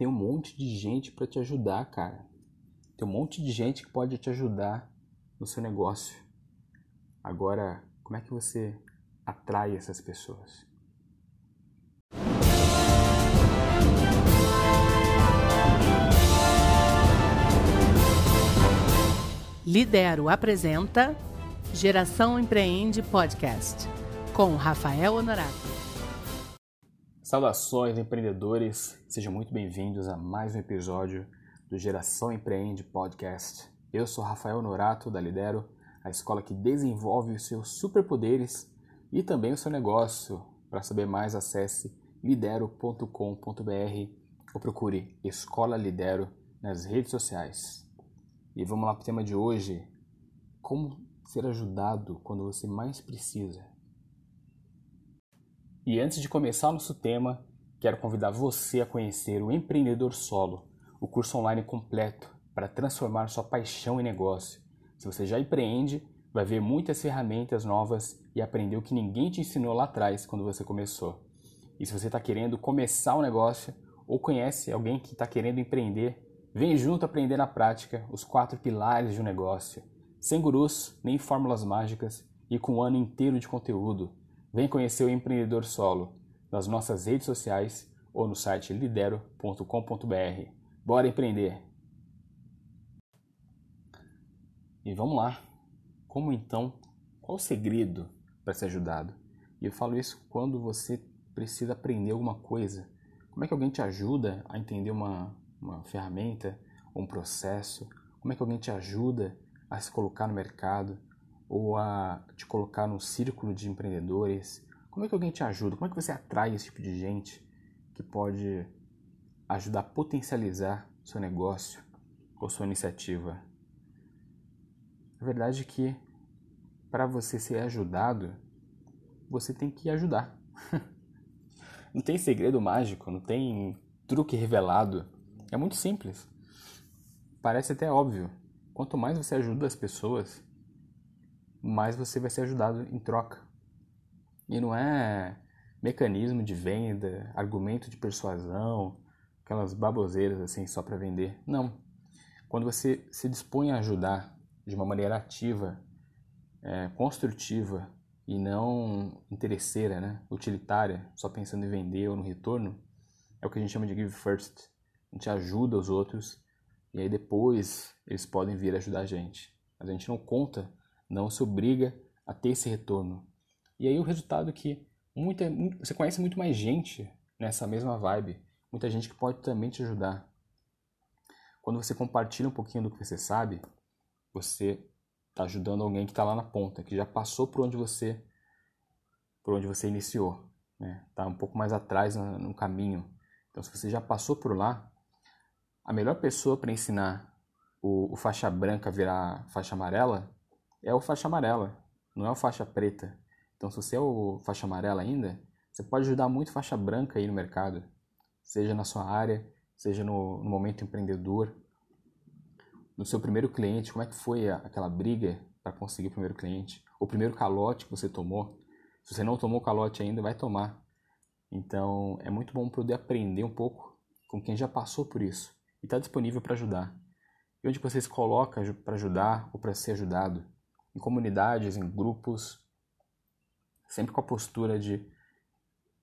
tem um monte de gente para te ajudar, cara. Tem um monte de gente que pode te ajudar no seu negócio. Agora, como é que você atrai essas pessoas? Lidero apresenta Geração Empreende Podcast com Rafael Honorato. Saudações empreendedores, sejam muito bem-vindos a mais um episódio do Geração Empreende Podcast. Eu sou Rafael Honorato da Lidero, a escola que desenvolve os seus superpoderes e também o seu negócio. Para saber mais, acesse lidero.com.br ou procure Escola Lidero nas redes sociais. E vamos lá para o tema de hoje: como ser ajudado quando você mais precisa. E antes de começar nosso tema, quero convidar você a conhecer o Empreendedor Solo, o curso online completo para transformar sua paixão em negócio. Se você já empreende, vai ver muitas ferramentas novas e aprender o que ninguém te ensinou lá atrás quando você começou. E se você está querendo começar um negócio ou conhece alguém que está querendo empreender, Vem junto aprender na prática os quatro pilares de um negócio, sem gurus nem fórmulas mágicas e com um ano inteiro de conteúdo. Vem conhecer o empreendedor solo nas nossas redes sociais ou no site lidero.com.br. Bora empreender! E vamos lá. Como então? Qual o segredo para ser ajudado? E eu falo isso quando você precisa aprender alguma coisa. Como é que alguém te ajuda a entender uma, uma ferramenta, um processo? Como é que alguém te ajuda a se colocar no mercado ou a te colocar no círculo de empreendedores? Como é que alguém te ajuda? Como é que você atrai esse tipo de gente que pode ajudar a potencializar seu negócio ou sua iniciativa? A verdade é que para você ser ajudado, você tem que ajudar. não tem segredo mágico, não tem truque revelado é muito simples. Parece até óbvio. Quanto mais você ajuda as pessoas, mais você vai ser ajudado em troca. E não é mecanismo de venda, argumento de persuasão, aquelas baboseiras assim só para vender. Não. Quando você se dispõe a ajudar de uma maneira ativa, é, construtiva e não interesseira, né? utilitária, só pensando em vender ou no retorno, é o que a gente chama de give first a gente ajuda os outros e aí depois eles podem vir ajudar a gente. Mas a gente não conta, não se obriga a ter esse retorno. E aí o resultado é que muita, você conhece muito mais gente nessa mesma vibe, muita gente que pode também te ajudar. Quando você compartilha um pouquinho do que você sabe, você está ajudando alguém que está lá na ponta, que já passou por onde você, por onde você iniciou, né? Tá um pouco mais atrás no, no caminho. Então, se você já passou por lá, a melhor pessoa para ensinar o, o, faixa branca virar faixa amarela é o faixa amarela, não é o faixa preta. Então, se você é o faixa amarela ainda, você pode ajudar muito faixa branca aí no mercado, seja na sua área, seja no, no momento empreendedor, no seu primeiro cliente, como é que foi a, aquela briga para conseguir o primeiro cliente, o primeiro calote que você tomou. Se você não tomou calote ainda, vai tomar. Então, é muito bom poder aprender um pouco com quem já passou por isso e está disponível para ajudar. E onde você se coloca para ajudar ou para ser ajudado? Em comunidades, em grupos, sempre com a postura de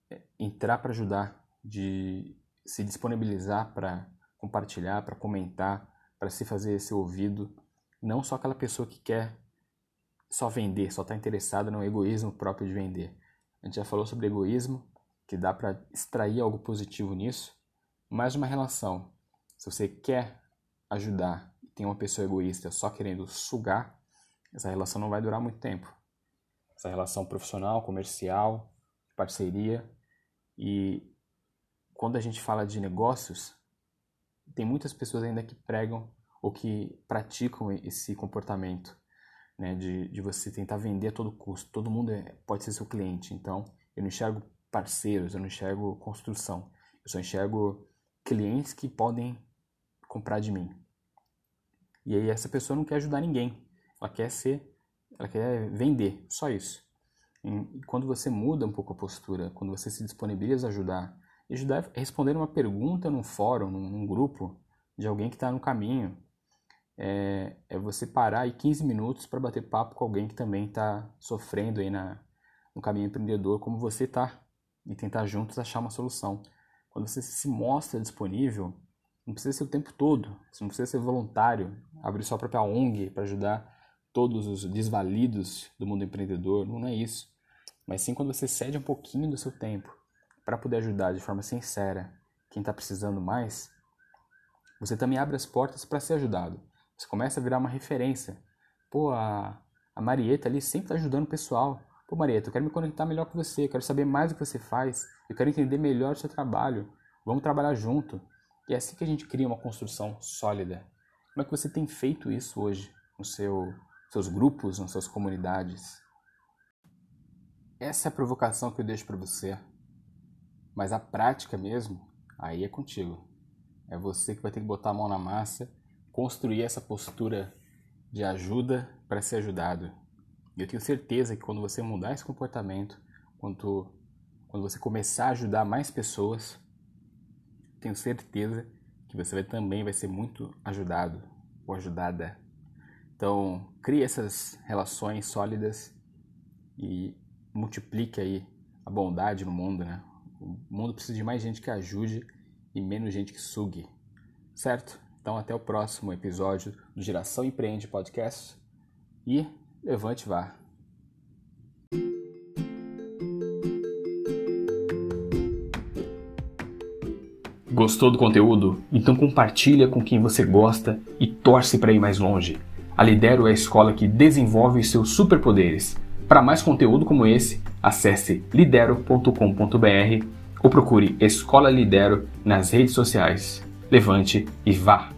é, entrar para ajudar, de se disponibilizar para compartilhar, para comentar, para se fazer ser ouvido, não só aquela pessoa que quer só vender, só está interessada no egoísmo próprio de vender. A gente já falou sobre egoísmo, que dá para extrair algo positivo nisso, mais uma relação se você quer ajudar e tem uma pessoa egoísta só querendo sugar, essa relação não vai durar muito tempo. Essa relação profissional, comercial, parceria. E quando a gente fala de negócios, tem muitas pessoas ainda que pregam ou que praticam esse comportamento, né, de, de você tentar vender a todo custo. Todo mundo é, pode ser seu cliente, então eu não enxergo parceiros, eu não enxergo construção, eu só enxergo clientes que podem comprar de mim. E aí essa pessoa não quer ajudar ninguém. Ela quer ser, ela quer vender, só isso. E quando você muda um pouco a postura, quando você se disponibiliza a ajudar Ajudar é responder uma pergunta num fórum, num, num grupo de alguém que está no caminho. É, é, você parar aí 15 minutos para bater papo com alguém que também está sofrendo aí na, no caminho empreendedor, como você está, e tentar juntos achar uma solução. Quando você se mostra disponível, não precisa ser o tempo todo, você não precisa ser voluntário, abrir sua própria ONG para ajudar todos os desvalidos do mundo empreendedor, não é isso. Mas sim quando você cede um pouquinho do seu tempo para poder ajudar de forma sincera quem está precisando mais, você também abre as portas para ser ajudado. Você começa a virar uma referência. Pô, a, a Marieta ali sempre está ajudando o pessoal. Pô, Marieta, eu quero me conectar melhor com você, eu quero saber mais do que você faz, eu quero entender melhor o seu trabalho. Vamos trabalhar junto. E é assim que a gente cria uma construção sólida. Como é que você tem feito isso hoje nos seu, seus grupos, nas suas comunidades? Essa é a provocação que eu deixo para você. Mas a prática mesmo, aí é contigo. É você que vai ter que botar a mão na massa, construir essa postura de ajuda para ser ajudado. E eu tenho certeza que quando você mudar esse comportamento, quando, quando você começar a ajudar mais pessoas, tenho certeza que você vai, também vai ser muito ajudado ou ajudada. Então, crie essas relações sólidas e multiplique aí a bondade no mundo, né? O mundo precisa de mais gente que ajude e menos gente que sugue, certo? Então, até o próximo episódio do Geração Empreende Podcast e levante vá. Gostou do conteúdo? Então compartilha com quem você gosta e torce para ir mais longe. A Lidero é a escola que desenvolve os seus superpoderes. Para mais conteúdo como esse, acesse lidero.com.br ou procure Escola Lidero nas redes sociais. Levante e vá!